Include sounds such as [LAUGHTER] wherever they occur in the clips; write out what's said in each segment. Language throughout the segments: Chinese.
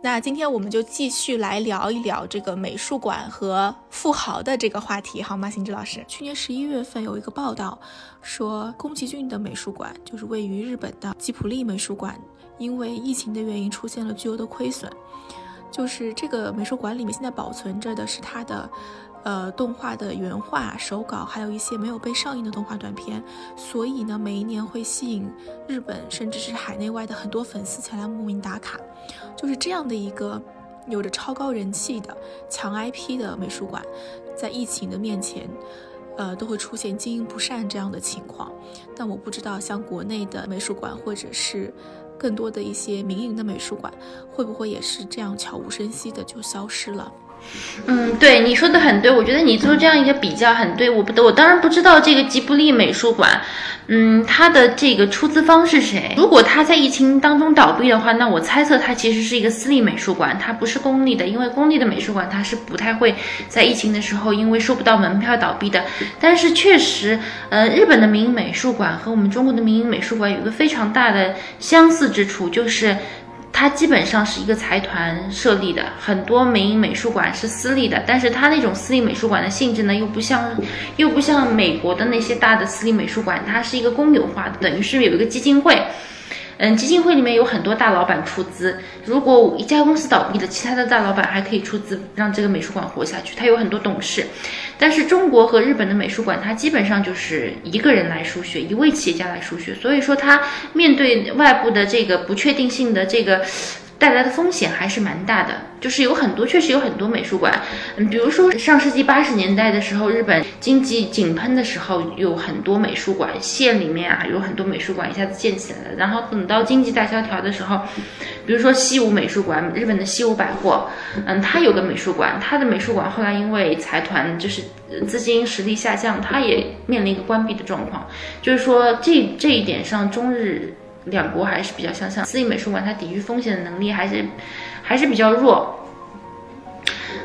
那今天我们就继续来聊一聊这个美术馆和富豪的这个话题，好吗？邢志老师，去年十一月份有一个报道说，宫崎骏的美术馆，就是位于日本的吉普力美术馆，因为疫情的原因出现了巨额的亏损。就是这个美术馆里面现在保存着的是他的。呃，动画的原画、手稿，还有一些没有被上映的动画短片，所以呢，每一年会吸引日本甚至是海内外的很多粉丝前来慕名打卡。就是这样的一个有着超高人气的强 IP 的美术馆，在疫情的面前，呃，都会出现经营不善这样的情况。但我不知道，像国内的美术馆，或者是更多的一些民营的美术馆，会不会也是这样悄无声息的就消失了？嗯，对你说的很对，我觉得你做这样一个比较很对。我不得，我当然不知道这个吉卜力美术馆，嗯，它的这个出资方是谁？如果它在疫情当中倒闭的话，那我猜测它其实是一个私立美术馆，它不是公立的，因为公立的美术馆它是不太会在疫情的时候因为收不到门票倒闭的。但是确实，呃，日本的民营美术馆和我们中国的民营美术馆有一个非常大的相似之处，就是。它基本上是一个财团设立的，很多民营美术馆是私立的，但是它那种私立美术馆的性质呢，又不像，又不像美国的那些大的私立美术馆，它是一个公有化的，等于是有一个基金会。嗯，基金会里面有很多大老板出资。如果一家公司倒闭了，其他的大老板还可以出资让这个美术馆活下去。他有很多董事，但是中国和日本的美术馆，它基本上就是一个人来输血，一位企业家来输血。所以说，他面对外部的这个不确定性的这个。带来的风险还是蛮大的，就是有很多确实有很多美术馆，嗯，比如说上世纪八十年代的时候，日本经济井喷的时候，有很多美术馆，县里面啊有很多美术馆一下子建起来了。然后等到经济大萧条的时候，比如说西武美术馆，日本的西武百货，嗯，它有个美术馆，它的美术馆后来因为财团就是资金实力下降，它也面临一个关闭的状况。就是说这这一点上，中日。两国还是比较相像，私立美术馆它抵御风险的能力还是还是比较弱。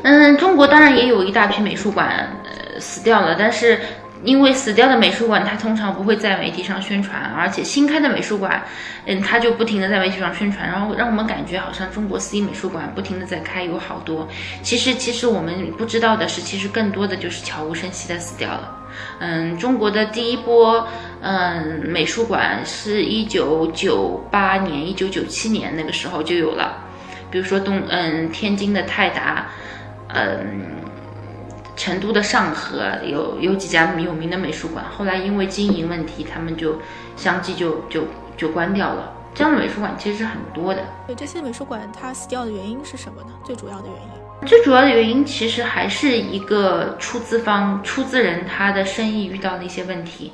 嗯，中国当然也有一大批美术馆呃死掉了，但是因为死掉的美术馆它通常不会在媒体上宣传，而且新开的美术馆，嗯，它就不停的在媒体上宣传，然后让我们感觉好像中国私立美术馆不停的在开有好多。其实其实我们不知道的是，其实更多的就是悄无声息的死掉了。嗯，中国的第一波嗯美术馆是一九九八年、一九九七年那个时候就有了，比如说东嗯天津的泰达，嗯成都的上河有有几家有名的美术馆，后来因为经营问题，他们就相继就就就关掉了。这样的美术馆其实是很多的。对这些美术馆，它死掉的原因是什么呢？最主要的原因？最主要的原因其实还是一个出资方、出资人他的生意遇到了一些问题，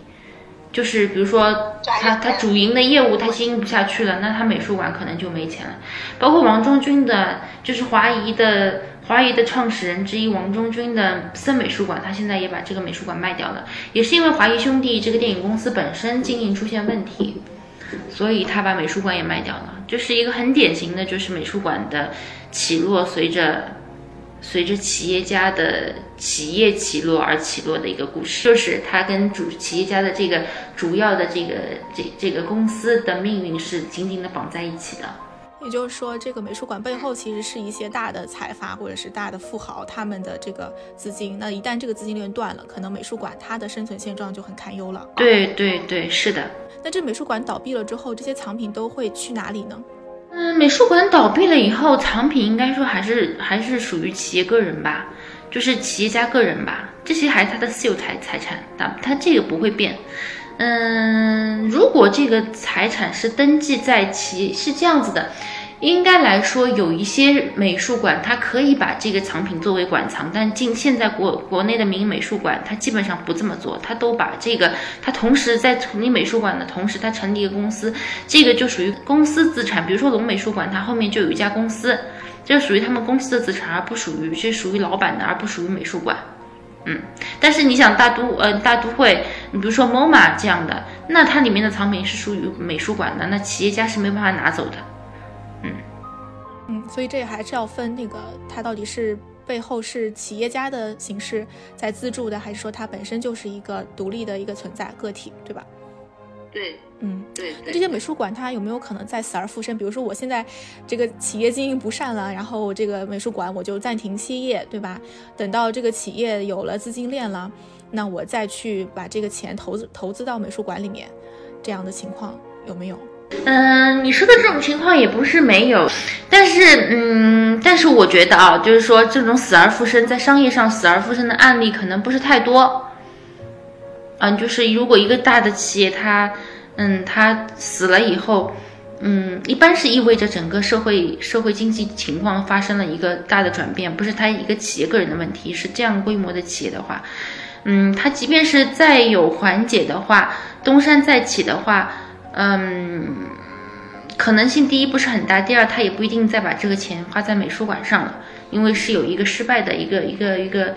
就是比如说他他主营的业务他经营不下去了，那他美术馆可能就没钱了。包括王中军的，就是华谊的华谊的创始人之一王中军的森美术馆，他现在也把这个美术馆卖掉了，也是因为华谊兄弟这个电影公司本身经营出现问题，所以他把美术馆也卖掉了。就是一个很典型的，就是美术馆的起落随着。随着企业家的企业起落而起落的一个故事，就是他跟主企业家的这个主要的这个这这个公司的命运是紧紧的绑在一起的。也就是说，这个美术馆背后其实是一些大的财阀或者是大的富豪他们的这个资金。那一旦这个资金链断了，可能美术馆它的生存现状就很堪忧了。对对对，是的。那这美术馆倒闭了之后，这些藏品都会去哪里呢？嗯，美术馆倒闭了以后，藏品应该说还是还是属于企业个人吧，就是企业家个人吧，这些还是他的私有财财产，他他这个不会变。嗯，如果这个财产是登记在其，是这样子的。应该来说，有一些美术馆，它可以把这个藏品作为馆藏，但近现在国国内的民营美术馆，它基本上不这么做，它都把这个，它同时在成立美术馆的同时，它成立一个公司，这个就属于公司资产。比如说龙美术馆，它后面就有一家公司，这属于他们公司的资产，而不属于这属于老板的，而不属于美术馆。嗯，但是你想大都呃大都会，你比如说 MoMA 这样的，那它里面的藏品是属于美术馆的，那企业家是没办法拿走的。嗯嗯，所以这还是要分那个，它到底是背后是企业家的形式在资助的，还是说它本身就是一个独立的一个存在个体，对吧？对嗯，对。那这些美术馆它有没有可能再死而复生？比如说我现在这个企业经营不善了，然后这个美术馆我就暂停歇业，对吧？等到这个企业有了资金链了，那我再去把这个钱投资投资到美术馆里面，这样的情况有没有？嗯，你说的这种情况也不是没有，但是，嗯，但是我觉得啊，就是说这种死而复生，在商业上死而复生的案例可能不是太多。嗯，就是如果一个大的企业它，嗯，他死了以后，嗯，一般是意味着整个社会社会经济情况发生了一个大的转变，不是他一个企业个人的问题，是这样规模的企业的话，嗯，他即便是再有缓解的话，东山再起的话。嗯，可能性第一不是很大，第二他也不一定再把这个钱花在美术馆上了，因为是有一个失败的一个一个一个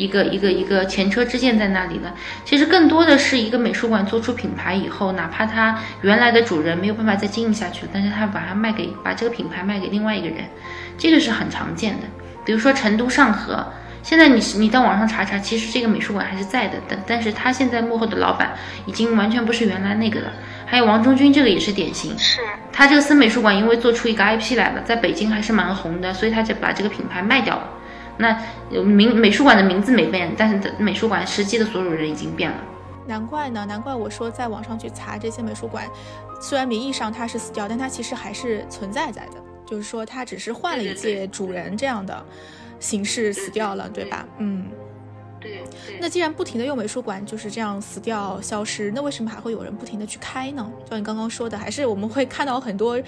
一个一个一个前车之鉴在那里了。其实更多的是一个美术馆做出品牌以后，哪怕他原来的主人没有办法再经营下去了，但是他把它卖给把这个品牌卖给另外一个人，这个是很常见的。比如说成都上河。现在你你到网上查查，其实这个美术馆还是在的，但但是他现在幕后的老板已经完全不是原来那个了。还有王中军，这个也是典型，是他这个森美术馆因为做出一个 IP 来了，在北京还是蛮红的，所以他就把这个品牌卖掉了。那名美术馆的名字没变，但是美术馆实际的所有人已经变了。难怪呢，难怪我说在网上去查这些美术馆，虽然名义上它是死掉，但它其实还是存在在的，就是说它只是换了一届主人这样的。形式死掉了，对吧？嗯，对。那既然不停的用美术馆就是这样死掉消失，那为什么还会有人不停的去开呢？就像你刚刚说的，还是我们会看到很多，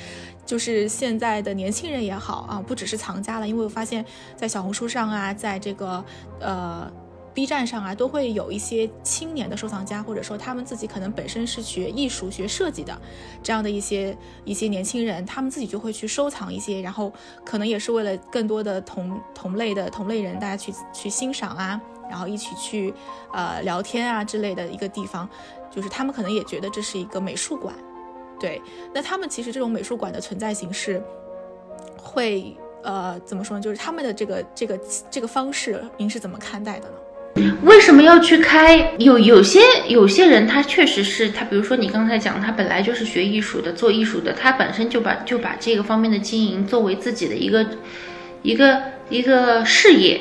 就是现在的年轻人也好啊，不只是藏家了，因为我发现，在小红书上啊，在这个呃。B 站上啊，都会有一些青年的收藏家，或者说他们自己可能本身是学艺术、学设计的，这样的一些一些年轻人，他们自己就会去收藏一些，然后可能也是为了更多的同同类的同类人，大家去去欣赏啊，然后一起去呃聊天啊之类的一个地方，就是他们可能也觉得这是一个美术馆，对，那他们其实这种美术馆的存在形式，会呃怎么说呢？就是他们的这个这个这个方式，您是怎么看待的呢？为什么要去开？有有些有些人，他确实是他，比如说你刚才讲，他本来就是学艺术的，做艺术的，他本身就把就把这个方面的经营作为自己的一个一个一个事业，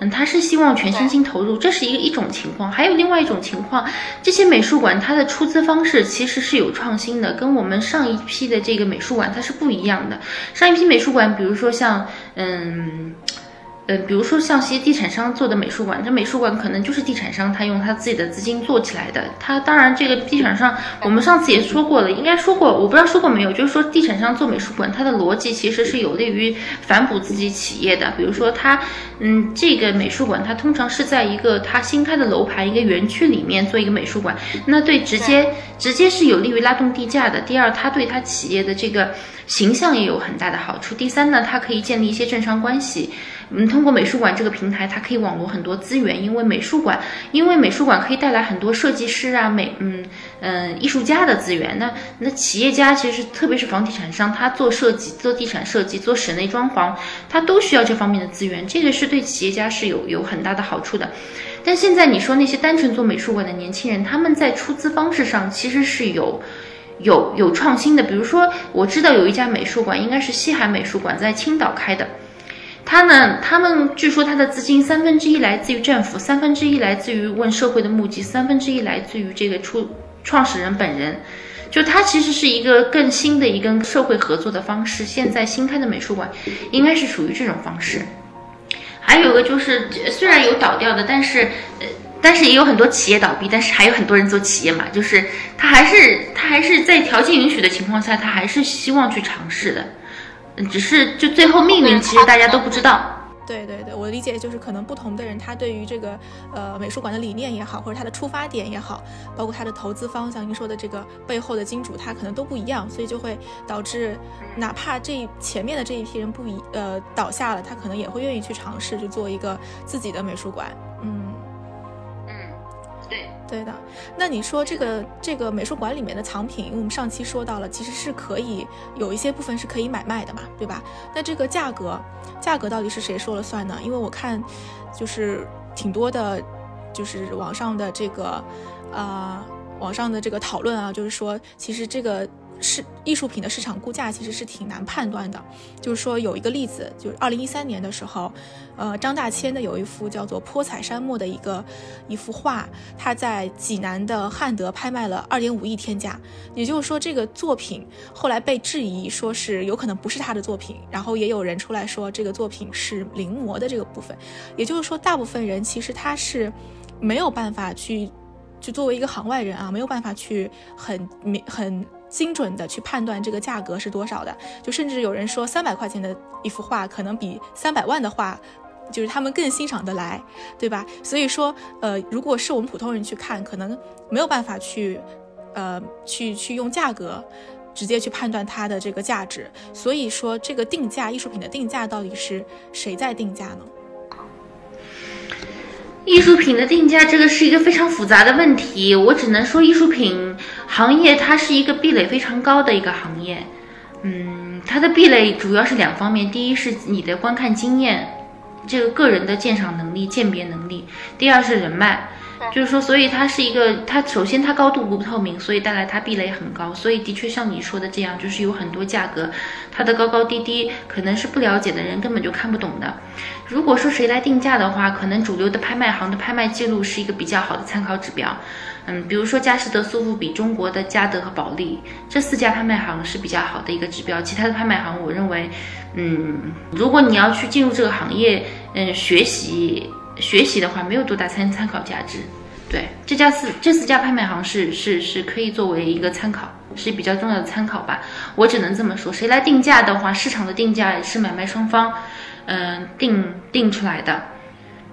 嗯，他是希望全身心投入，这是一个一种情况。还有另外一种情况，这些美术馆它的出资方式其实是有创新的，跟我们上一批的这个美术馆它是不一样的。上一批美术馆，比如说像嗯。嗯，比如说像些地产商做的美术馆，这美术馆可能就是地产商他用他自己的资金做起来的。他当然这个地产商，我们上次也说过了，应该说过，我不知道说过没有，就是说地产商做美术馆，它的逻辑其实是有利于反哺自己企业的。比如说他，嗯，这个美术馆它通常是在一个他新开的楼盘一个园区里面做一个美术馆，那对直接直接是有利于拉动地价的。第二，它对他企业的这个形象也有很大的好处。第三呢，它可以建立一些政商关系。嗯，通过美术馆这个平台，它可以网罗很多资源，因为美术馆，因为美术馆可以带来很多设计师啊、美嗯嗯艺术家的资源。那那企业家其实特别是房地产商，他做设计、做地产设计、做室内装潢，他都需要这方面的资源，这个是对企业家是有有很大的好处的。但现在你说那些单纯做美术馆的年轻人，他们在出资方式上其实是有有有创新的。比如说，我知道有一家美术馆，应该是西海美术馆，在青岛开的。他呢？他们据说他的资金三分之一来自于政府，三分之一来自于问社会的募集，三分之一来自于这个出创始人本人。就他其实是一个更新的一个社会合作的方式。现在新开的美术馆应该是属于这种方式。还有个就是，虽然有倒掉的，但是呃，但是也有很多企业倒闭，但是还有很多人做企业嘛。就是他还是他还是在条件允许的情况下，他还是希望去尝试的。只是就最后命运，其实大家都不知道。对对对，我的理解就是可能不同的人，他对于这个呃美术馆的理念也好，或者他的出发点也好，包括他的投资方，像您说的这个背后的金主，他可能都不一样，所以就会导致，哪怕这前面的这一批人不一呃倒下了，他可能也会愿意去尝试去做一个自己的美术馆。嗯嗯，对。对的，那你说这个这个美术馆里面的藏品，我们上期说到了，其实是可以有一些部分是可以买卖的嘛，对吧？那这个价格，价格到底是谁说了算呢？因为我看，就是挺多的，就是网上的这个，啊，网上的这个讨论啊，就是说，其实这个。是艺术品的市场估价其实是挺难判断的，就是说有一个例子，就是二零一三年的时候，呃，张大千的有一幅叫做《泼彩山墨》的一个一幅画，他在济南的汉德拍卖了二点五亿天价，也就是说这个作品后来被质疑说是有可能不是他的作品，然后也有人出来说这个作品是临摹的这个部分，也就是说大部分人其实他是没有办法去，就作为一个行外人啊，没有办法去很明很。精准的去判断这个价格是多少的，就甚至有人说三百块钱的一幅画可能比三百万的画，就是他们更欣赏得来，对吧？所以说，呃，如果是我们普通人去看，可能没有办法去，呃，去去用价格直接去判断它的这个价值。所以说，这个定价艺术品的定价到底是谁在定价呢？艺术品的定价，这个是一个非常复杂的问题。我只能说，艺术品行业它是一个壁垒非常高的一个行业。嗯，它的壁垒主要是两方面：第一是你的观看经验，这个个人的鉴赏能力、鉴别能力；第二是人脉。就是说，所以它是一个，它首先它高度不透明，所以带来它壁垒很高。所以的确像你说的这样，就是有很多价格，它的高高低低，可能是不了解的人根本就看不懂的。如果说谁来定价的话，可能主流的拍卖行的拍卖记录是一个比较好的参考指标。嗯，比如说佳士得、苏富比、中国的嘉德和保利这四家拍卖行是比较好的一个指标。其他的拍卖行，我认为，嗯，如果你要去进入这个行业，嗯，学习。学习的话没有多大参参考价值，对这家四这四家拍卖行是是是可以作为一个参考，是比较重要的参考吧。我只能这么说，谁来定价的话，市场的定价是买卖双方，嗯，定定出来的，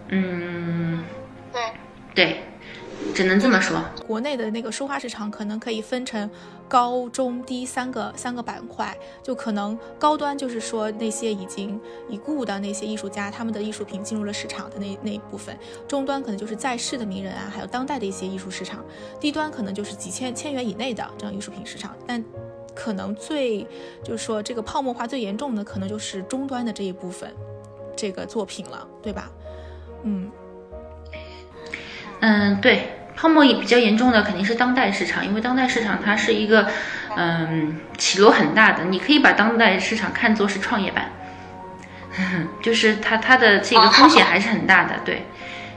嗯，对对。只能这么说，国内的那个书画市场可能可以分成高中低三个三个板块，就可能高端就是说那些已经已故的那些艺术家，他们的艺术品进入了市场的那那一部分；中端可能就是在世的名人啊，还有当代的一些艺术市场；低端可能就是几千千元以内的这样艺术品市场。但可能最就是说这个泡沫化最严重的，可能就是中端的这一部分这个作品了，对吧？嗯。嗯，对，泡沫也比较严重的肯定是当代市场，因为当代市场它是一个，嗯，起落很大的。你可以把当代市场看作是创业板，[LAUGHS] 就是它它的这个风险还是很大的。对，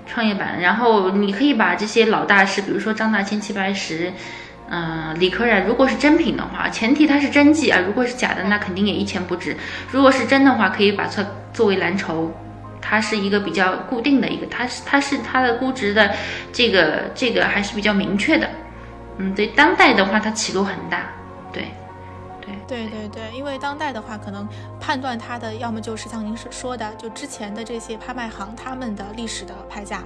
创业板。然后你可以把这些老大师，比如说张大千、齐白石，嗯，李可染，如果是真品的话，前提它是真迹啊。如果是假的，那肯定也一钱不值。如果是真的话，可以把它作为蓝筹。它是一个比较固定的一个，它是它是它的估值的这个这个还是比较明确的，嗯，对，当代的话它起落很大，对，对，对对对，因为当代的话可能判断它的要么就是像您说说的，就之前的这些拍卖行他们的历史的拍价，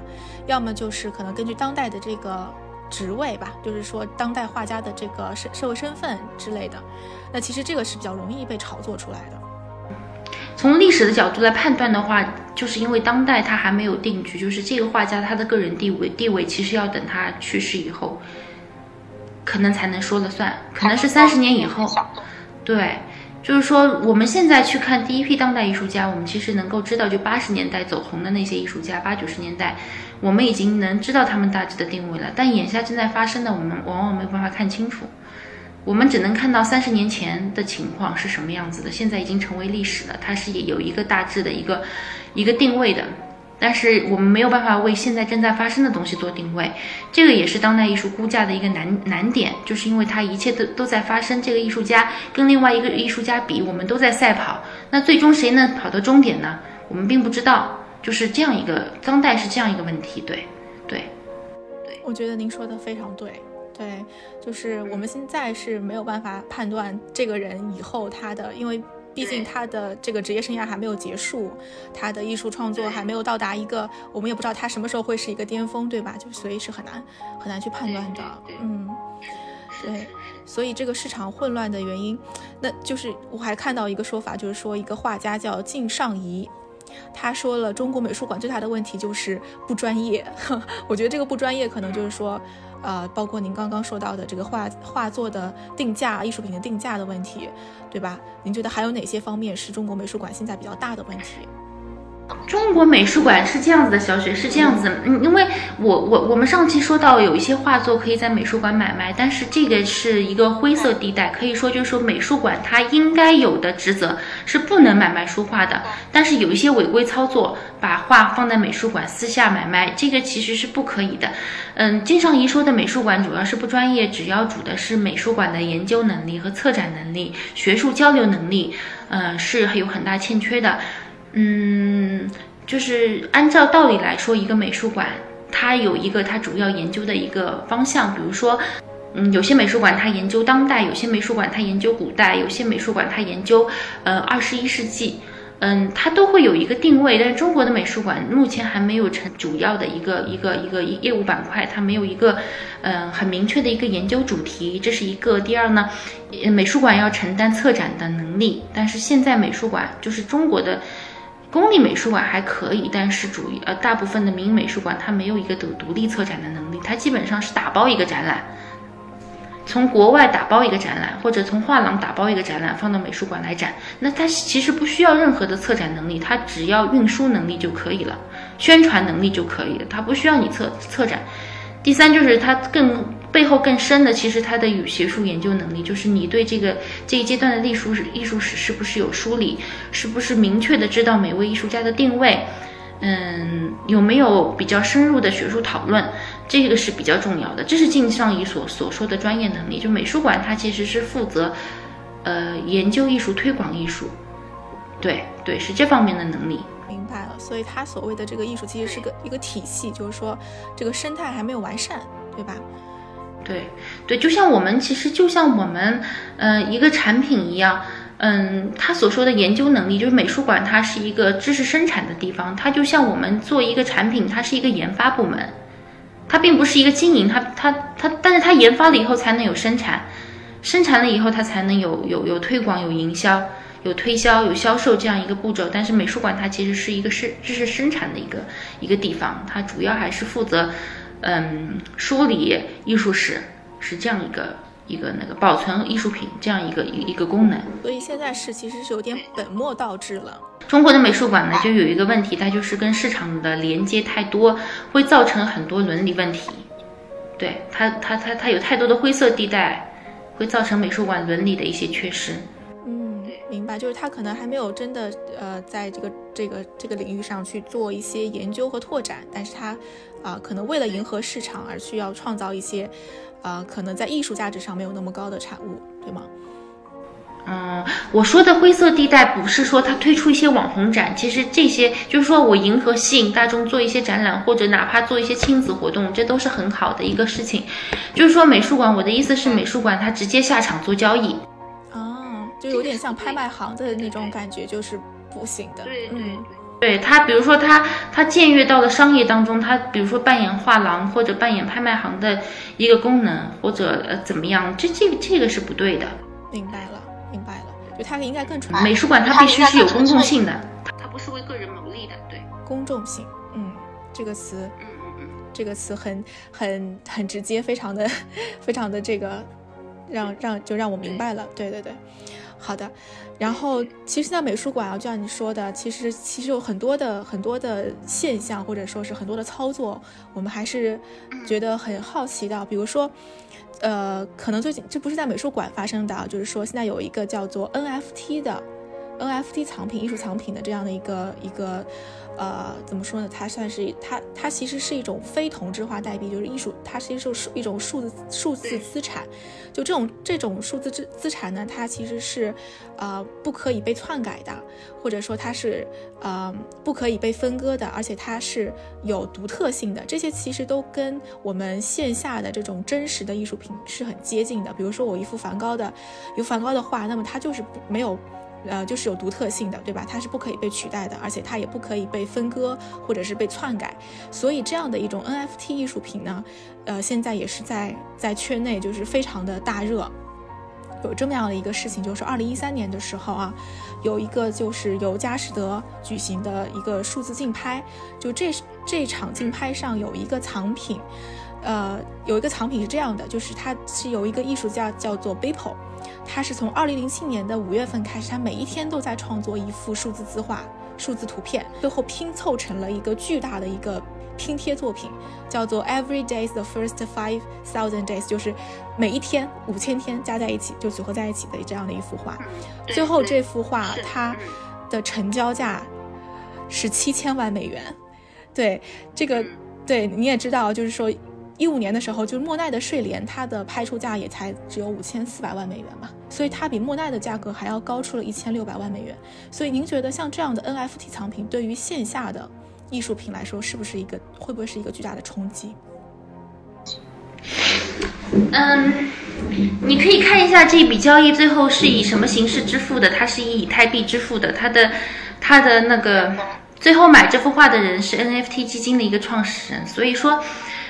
要么就是可能根据当代的这个职位吧，就是说当代画家的这个社社会身份之类的，那其实这个是比较容易被炒作出来的。从历史的角度来判断的话，就是因为当代他还没有定局，就是这个画家他的个人地位地位其实要等他去世以后，可能才能说了算，可能是三十年以后。对，就是说我们现在去看第一批当代艺术家，我们其实能够知道，就八十年代走红的那些艺术家，八九十年代，我们已经能知道他们大致的定位了。但眼下正在发生的，我们往往没有办法看清楚。我们只能看到三十年前的情况是什么样子的，现在已经成为历史了。它是有一个大致的一个一个定位的，但是我们没有办法为现在正在发生的东西做定位。这个也是当代艺术估价的一个难难点，就是因为它一切都都在发生。这个艺术家跟另外一个艺术家比，我们都在赛跑，那最终谁能跑到终点呢？我们并不知道。就是这样一个当代是这样一个问题，对对对。我觉得您说的非常对。对，就是我们现在是没有办法判断这个人以后他的，因为毕竟他的这个职业生涯还没有结束，他的艺术创作还没有到达一个，我们也不知道他什么时候会是一个巅峰，对吧？就所以是很难很难去判断的。嗯，对，所以这个市场混乱的原因，那就是我还看到一个说法，就是说一个画家叫靳尚谊，他说了中国美术馆最大的问题就是不专业。[LAUGHS] 我觉得这个不专业可能就是说。呃，包括您刚刚说到的这个画画作的定价、艺术品的定价的问题，对吧？您觉得还有哪些方面是中国美术馆现在比较大的问题？中国美术馆是这样子的，小雪是这样子，嗯，因为我我我们上期说到有一些画作可以在美术馆买卖，但是这个是一个灰色地带，可以说就是说美术馆它应该有的职责是不能买卖书画的，但是有一些违规操作，把画放在美术馆私下买卖，这个其实是不可以的。嗯，金尚怡说的美术馆主要是不专业，只要主的是美术馆的研究能力和策展能力、学术交流能力，嗯，是有很大欠缺的。嗯，就是按照道理来说，一个美术馆它有一个它主要研究的一个方向，比如说，嗯，有些美术馆它研究当代，有些美术馆它研究古代，有些美术馆它研究呃二十一世纪，嗯，它都会有一个定位。但是中国的美术馆目前还没有成主要的一个一个一个业务板块，它没有一个嗯很明确的一个研究主题，这是一个。第二呢，美术馆要承担策展的能力，但是现在美术馆就是中国的。公立美术馆还可以，但是主呃大部分的民营美术馆它没有一个独独立策展的能力，它基本上是打包一个展览，从国外打包一个展览，或者从画廊打包一个展览放到美术馆来展，那它其实不需要任何的策展能力，它只要运输能力就可以了，宣传能力就可以了，它不需要你策策展。第三就是它更。背后更深的，其实他的与学术研究能力，就是你对这个这一阶段的艺术史、艺术史是不是有梳理，是不是明确的知道每位艺术家的定位，嗯，有没有比较深入的学术讨论，这个是比较重要的。这是靳尚仪所所说的专业能力。就美术馆，它其实是负责，呃，研究艺术、推广艺术，对对，是这方面的能力。明白了，所以他所谓的这个艺术其实是个一个体系，就是说这个生态还没有完善，对吧？对，对，就像我们其实就像我们，嗯，一个产品一样，嗯，他所说的研究能力，就是美术馆它是一个知识生产的地方，它就像我们做一个产品，它是一个研发部门，它并不是一个经营，它它它，但是它研发了以后才能有生产，生产了以后它才能有有有推广、有营销、有推销、有销售这样一个步骤。但是美术馆它其实是一个是知识生产的一个一个地方，它主要还是负责。嗯，梳理艺术史是这样一个一个那个保存艺术品这样一个一一个功能，所以现在是其实是有点本末倒置了。中国的美术馆呢，就有一个问题，它就是跟市场的连接太多，会造成很多伦理问题。对它，它它它有太多的灰色地带，会造成美术馆伦理的一些缺失。明白，就是他可能还没有真的呃，在这个这个这个领域上去做一些研究和拓展，但是他啊，可能为了迎合市场而需要创造一些，呃，可能在艺术价值上没有那么高的产物，对吗？嗯，我说的灰色地带不是说他推出一些网红展，其实这些就是说我迎合吸引大众做一些展览，或者哪怕做一些亲子活动，这都是很好的一个事情。就是说美术馆，我的意思是美术馆它直接下场做交易。就有点像拍卖行的那种感觉，就是不行的。对对对，他比如说他他僭越到了商业当中，他比如说扮演画廊或者扮演拍卖行的一个功能，或者呃怎么样，这这个这个是不对的。明白了，明白了，就它应该更纯。美术馆它必须是有公众性的，它不是为个人谋利的。对，公众性，嗯，这个词，嗯嗯嗯，这个词很很很直接，非常的 [LAUGHS] 非常的这个，让让就让我明白了。对对对。好的，然后其实现在美术馆啊，就像你说的，其实其实有很多的很多的现象，或者说是很多的操作，我们还是觉得很好奇的。比如说，呃，可能最近这不是在美术馆发生的，就是说现在有一个叫做 NFT 的 NFT 藏品、艺术藏品的这样的一个一个。呃，怎么说呢？它算是它，它其实是一种非同质化代币，就是艺术，它其实是一种数字数字资产。就这种这种数字资资产呢，它其实是呃不可以被篡改的，或者说它是呃不可以被分割的，而且它是有独特性的。这些其实都跟我们线下的这种真实的艺术品是很接近的。比如说我一幅梵高的有梵高的画，那么它就是没有。呃，就是有独特性的，对吧？它是不可以被取代的，而且它也不可以被分割或者是被篡改。所以这样的一种 NFT 艺术品呢，呃，现在也是在在圈内就是非常的大热。有这么样的一个事情，就是二零一三年的时候啊，有一个就是由佳士得举行的一个数字竞拍，就这这场竞拍上有一个藏品，呃，有一个藏品是这样的，就是它是有一个艺术家叫做 Beeple。他是从二零零七年的五月份开始，他每一天都在创作一幅数字字画、数字图片，最后拼凑成了一个巨大的一个拼贴作品，叫做 Every Day the First Five Thousand Days，就是每一天五千天加在一起就组合在一起的这样的一幅画。最后这幅画它的成交价是七千万美元。对这个，对你也知道，就是说。一五年的时候，就是莫奈的睡莲，它的拍出价也才只有五千四百万美元嘛，所以它比莫奈的价格还要高出了一千六百万美元。所以您觉得像这样的 NFT 藏品，对于线下的艺术品来说，是不是一个会不会是一个巨大的冲击？嗯，你可以看一下这笔交易最后是以什么形式支付的？它是以以太币支付的，它的它的那个最后买这幅画的人是 NFT 基金的一个创始人，所以说。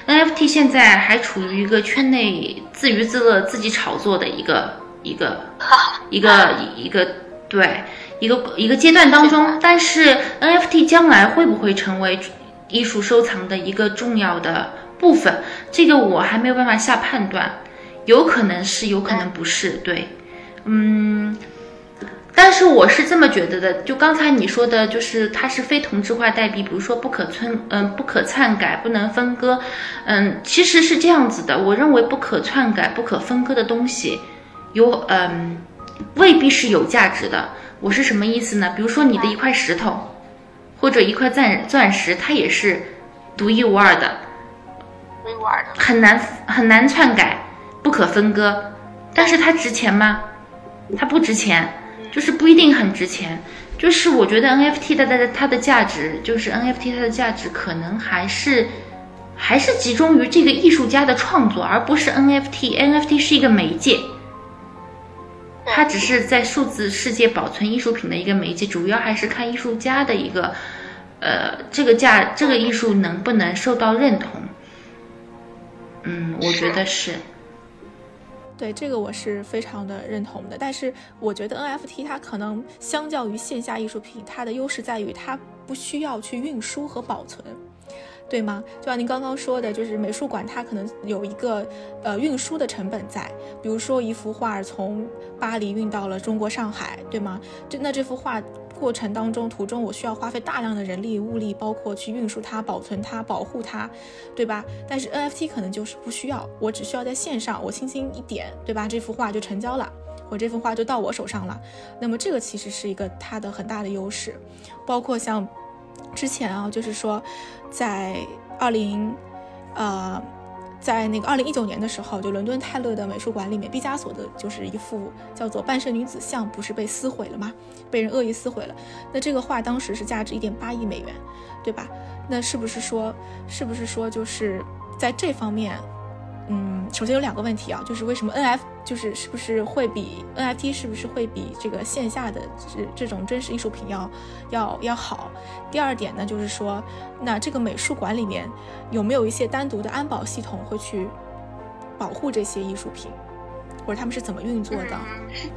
NFT 现在还处于一个圈内自娱自乐、自己炒作的一个一个 [LAUGHS] 一个一个对一个一个阶段当中，[LAUGHS] 但是 NFT 将来会不会成为艺术收藏的一个重要的部分？这个我还没有办法下判断，有可能是，有可能不是。对，嗯。但是我是这么觉得的，就刚才你说的，就是它是非同质化代币，比如说不可篡，嗯，不可篡改，不能分割，嗯，其实是这样子的。我认为不可篡改、不可分割的东西，有，嗯，未必是有价值的。我是什么意思呢？比如说你的一块石头，或者一块钻钻石，它也是独一无二的，独一无二的，很难很难篡改，不可分割。但是它值钱吗？它不值钱。就是不一定很值钱，就是我觉得 NFT 的的它的价值，就是 NFT 它的价值可能还是还是集中于这个艺术家的创作，而不是 NFT。NFT 是一个媒介，它只是在数字世界保存艺术品的一个媒介，主要还是看艺术家的一个呃这个价这个艺术能不能受到认同。嗯，我觉得是。对这个我是非常的认同的，但是我觉得 NFT 它可能相较于线下艺术品，它的优势在于它不需要去运输和保存，对吗？就像您刚刚说的，就是美术馆它可能有一个呃运输的成本在，比如说一幅画从巴黎运到了中国上海，对吗？这那这幅画。过程当中，途中我需要花费大量的人力物力，包括去运输它、保存它、保护它，对吧？但是 NFT 可能就是不需要，我只需要在线上，我轻轻一点，对吧？这幅画就成交了，我这幅画就到我手上了。那么这个其实是一个它的很大的优势，包括像之前啊，就是说在二零，呃。在那个二零一九年的时候，就伦敦泰勒的美术馆里面，毕加索的就是一幅叫做《半身女子像》，不是被撕毁了吗？被人恶意撕毁了。那这个画当时是价值一点八亿美元，对吧？那是不是说，是不是说，就是在这方面？嗯，首先有两个问题啊，就是为什么 N F 就是是不是会比 N F T 是不是会比这个线下的这这种真实艺术品要要要好？第二点呢，就是说，那这个美术馆里面有没有一些单独的安保系统会去保护这些艺术品，或者他们是怎么运作的？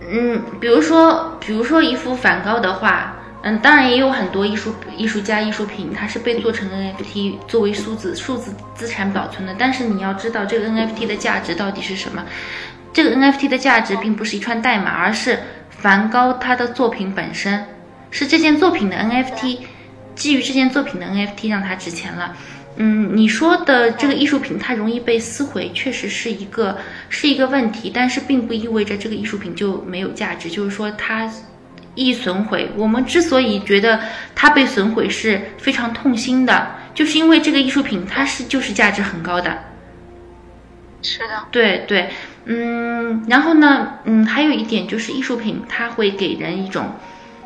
嗯，比如说，比如说一幅梵高的画。嗯，当然也有很多艺术艺术家艺术品，它是被做成 NFT 作为数字数字资产保存的。但是你要知道，这个 NFT 的价值到底是什么？这个 NFT 的价值并不是一串代码，而是梵高他的作品本身，是这件作品的 NFT，基于这件作品的 NFT 让它值钱了。嗯，你说的这个艺术品它容易被撕毁，确实是一个是一个问题，但是并不意味着这个艺术品就没有价值，就是说它。易损毁，我们之所以觉得它被损毁是非常痛心的，就是因为这个艺术品它是就是价值很高的。是的，对对，嗯，然后呢，嗯，还有一点就是艺术品它会给人一种，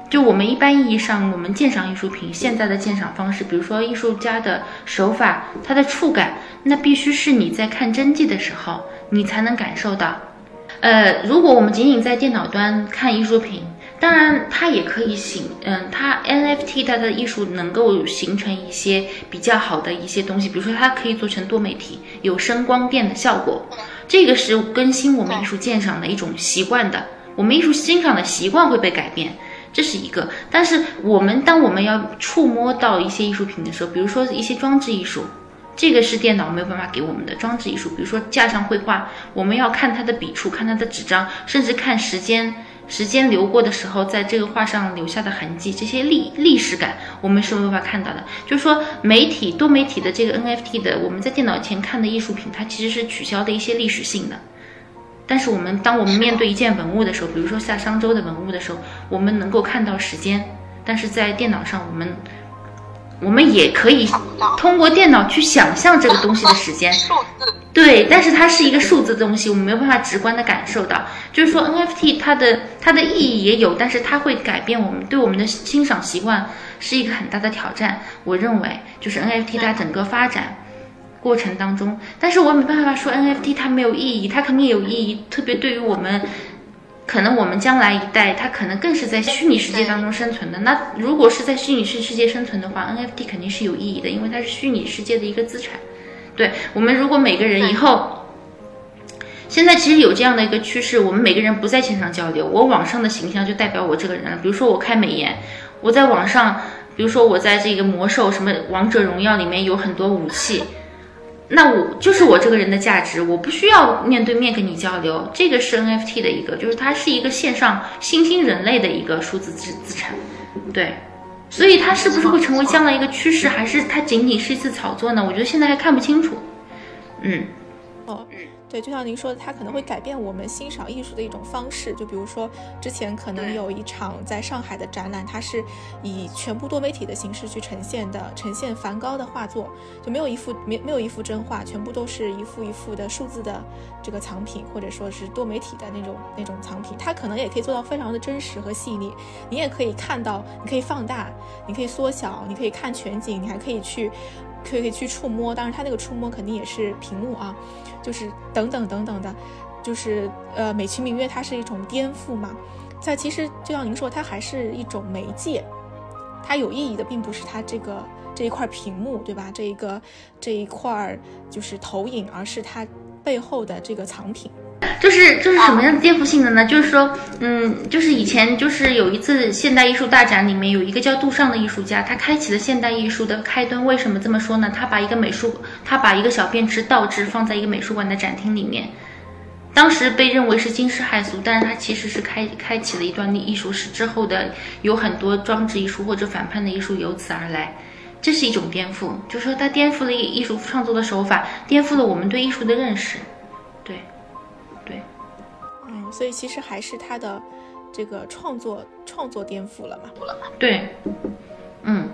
就我们一般意义上我们鉴赏艺术品现在的鉴赏方式，比如说艺术家的手法，它的触感，那必须是你在看真迹的时候你才能感受到。呃，如果我们仅仅在电脑端看艺术品。当然，它也可以形，嗯，它 NFT 它的艺术能够形成一些比较好的一些东西，比如说它可以做成多媒体，有声光电的效果，这个是更新我们艺术鉴赏的一种习惯的，我们艺术欣赏的习惯会被改变，这是一个。但是我们当我们要触摸到一些艺术品的时候，比如说一些装置艺术。这个是电脑没有办法给我们的装置艺术。比如说架上绘画，我们要看它的笔触，看它的纸张，甚至看时间。时间流过的时候，在这个画上留下的痕迹，这些历历史感，我们是无法看到的。就是说，媒体多媒体的这个 NFT 的，我们在电脑前看的艺术品，它其实是取消的一些历史性的。但是我们当我们面对一件文物的时候，比如说夏商周的文物的时候，我们能够看到时间，但是在电脑上我们。我们也可以通过电脑去想象这个东西的时间，数字对，但是它是一个数字东西，我们没有办法直观的感受到。就是说，NFT 它的它的意义也有，但是它会改变我们对我们的欣赏习惯，是一个很大的挑战。我认为，就是 NFT 它整个发展过程当中，但是我没办法说 NFT 它没有意义，它肯定有意义，特别对于我们。可能我们将来一代，它可能更是在虚拟世界当中生存的。那如果是在虚拟世世界生存的话，NFT 肯定是有意义的，因为它是虚拟世界的一个资产。对我们，如果每个人以后，现在其实有这样的一个趋势，我们每个人不在线上交流，我网上的形象就代表我这个人了。比如说我开美颜，我在网上，比如说我在这个魔兽什么王者荣耀里面有很多武器。那我就是我这个人的价值，我不需要面对面跟你交流。这个是 NFT 的一个，就是它是一个线上新兴人类的一个数字资资产，对。所以它是不是会成为将来一个趋势，还是它仅仅是一次炒作呢？我觉得现在还看不清楚。嗯，哦，嗯。对，就像您说的，它可能会改变我们欣赏艺术的一种方式。就比如说，之前可能有一场在上海的展览，它是以全部多媒体的形式去呈现的，呈现梵高的画作，就没有一幅没没有一幅真画，全部都是一幅一幅的数字的这个藏品，或者说是多媒体的那种那种藏品。它可能也可以做到非常的真实和细腻，你也可以看到，你可以放大，你可以缩小，你可以看全景，你还可以去。可以去触摸，当然它那个触摸肯定也是屏幕啊，就是等等等等的，就是呃美其名曰它是一种颠覆嘛。在其实就像您说，它还是一种媒介，它有意义的并不是它这个这一块屏幕，对吧？这一个这一块就是投影，而是它背后的这个藏品。就是就是什么样的颠覆性的呢？就是说，嗯，就是以前就是有一次现代艺术大展里面有一个叫杜尚的艺术家，他开启了现代艺术的开端。为什么这么说呢？他把一个美术，他把一个小便池倒置放在一个美术馆的展厅里面，当时被认为是惊世骇俗，但是他其实是开开启了一段艺术史之后的有很多装置艺术或者反叛的艺术由此而来，这是一种颠覆，就是说他颠覆了艺术创作的手法，颠覆了我们对艺术的认识。所以其实还是他的这个创作创作颠覆了嘛？对，嗯。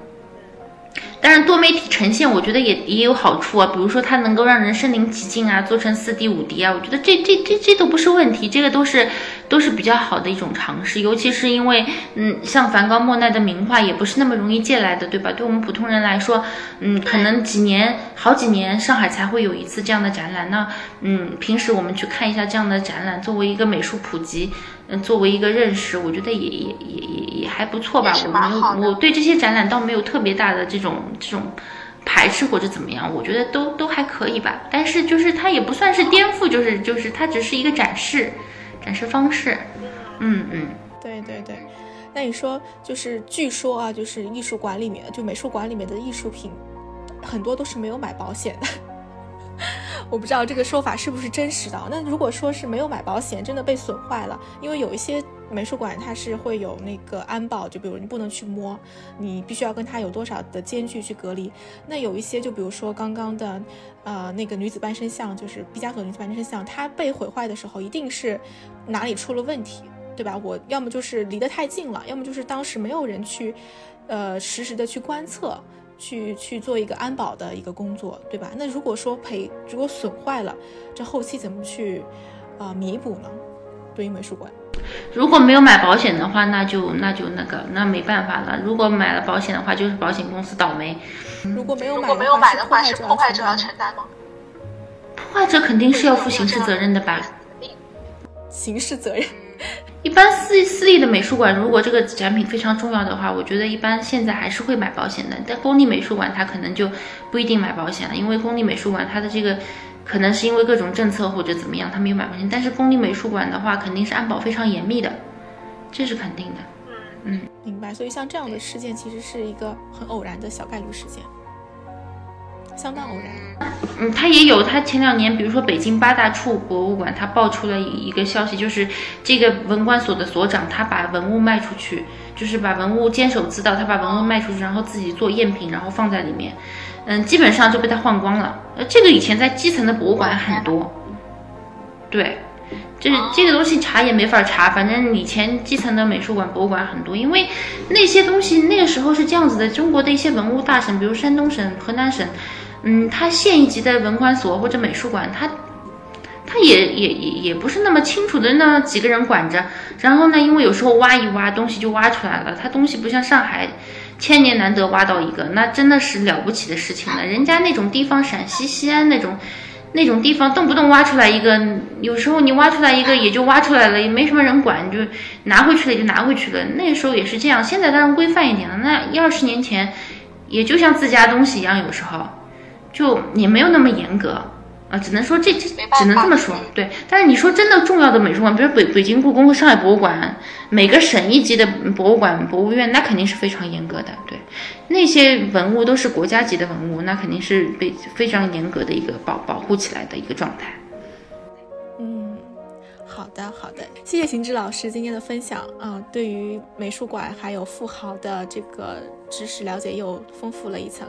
当然，多媒体呈现我觉得也也有好处啊，比如说它能够让人身临其境啊，做成四 D、五 D 啊，我觉得这这这这都不是问题，这个都是都是比较好的一种尝试。尤其是因为，嗯，像梵高、莫奈的名画也不是那么容易借来的，对吧？对我们普通人来说，嗯，可能几年、好几年上海才会有一次这样的展览。那，嗯，平时我们去看一下这样的展览，作为一个美术普及。嗯，作为一个认识，我觉得也也也也也还不错吧。我没有，我对这些展览倒没有特别大的这种这种排斥或者怎么样，我觉得都都还可以吧。但是就是它也不算是颠覆，就是就是它只是一个展示展示方式。嗯嗯，对对对。那你说就是据说啊，就是艺术馆里面就美术馆里面的艺术品很多都是没有买保险的。[LAUGHS] 我不知道这个说法是不是真实的。那如果说是没有买保险，真的被损坏了，因为有一些美术馆它是会有那个安保，就比如你不能去摸，你必须要跟它有多少的间距去隔离。那有一些，就比如说刚刚的，呃，那个女子半身像，就是毕加索女子半身像，它被毁坏的时候，一定是哪里出了问题，对吧？我要么就是离得太近了，要么就是当时没有人去，呃，实时的去观测。去去做一个安保的一个工作，对吧？那如果说赔，如果损坏了，这后期怎么去啊弥补呢？对于美术馆，如果没有买保险的话，那就那就那个那没办法了。如果买了保险的话，就是保险公司倒霉。如果没有买，没有买的话，是破坏者要承担吗？破坏者肯定是要负刑事责任的吧？刑事责任。一般私私立的美术馆，如果这个展品非常重要的话，我觉得一般现在还是会买保险的。但公立美术馆它可能就不一定买保险了，因为公立美术馆它的这个可能是因为各种政策或者怎么样，他没有买保险。但是公立美术馆的话，肯定是安保非常严密的，这是肯定的。嗯，明白。所以像这样的事件，其实是一个很偶然的小概率事件。相当偶然。嗯，他也有，他前两年，比如说北京八大处博物馆，他爆出了一个消息，就是这个文管所的所长，他把文物卖出去，就是把文物监守自盗，他把文物卖出去，然后自己做赝品，然后放在里面，嗯，基本上就被他换光了。呃，这个以前在基层的博物馆很多，对。就是这个东西查也没法查，反正以前基层的美术馆、博物馆很多，因为那些东西那个时候是这样子的，中国的一些文物大省，比如山东省、河南省，嗯，它县一级的文管所或者美术馆，它他也也也也不是那么清楚的那几个人管着，然后呢，因为有时候挖一挖东西就挖出来了，他东西不像上海，千年难得挖到一个，那真的是了不起的事情了，人家那种地方，陕西西安那种。那种地方动不动挖出来一个，有时候你挖出来一个也就挖出来了，也没什么人管，就拿回去了就拿回去了。那时候也是这样，现在当然规范一点了。那一二十年前，也就像自家东西一样，有时候就也没有那么严格。啊，只能说这这只能这么说，对。但是你说真的重要的美术馆，比如北北京故宫和上海博物馆，每个省一级的博物馆、博物院，那肯定是非常严格的，对。那些文物都是国家级的文物，那肯定是被非常严格的一个保保护起来的一个状态。嗯，好的好的，谢谢邢志老师今天的分享啊，对于美术馆还有富豪的这个知识了解又丰富了一层。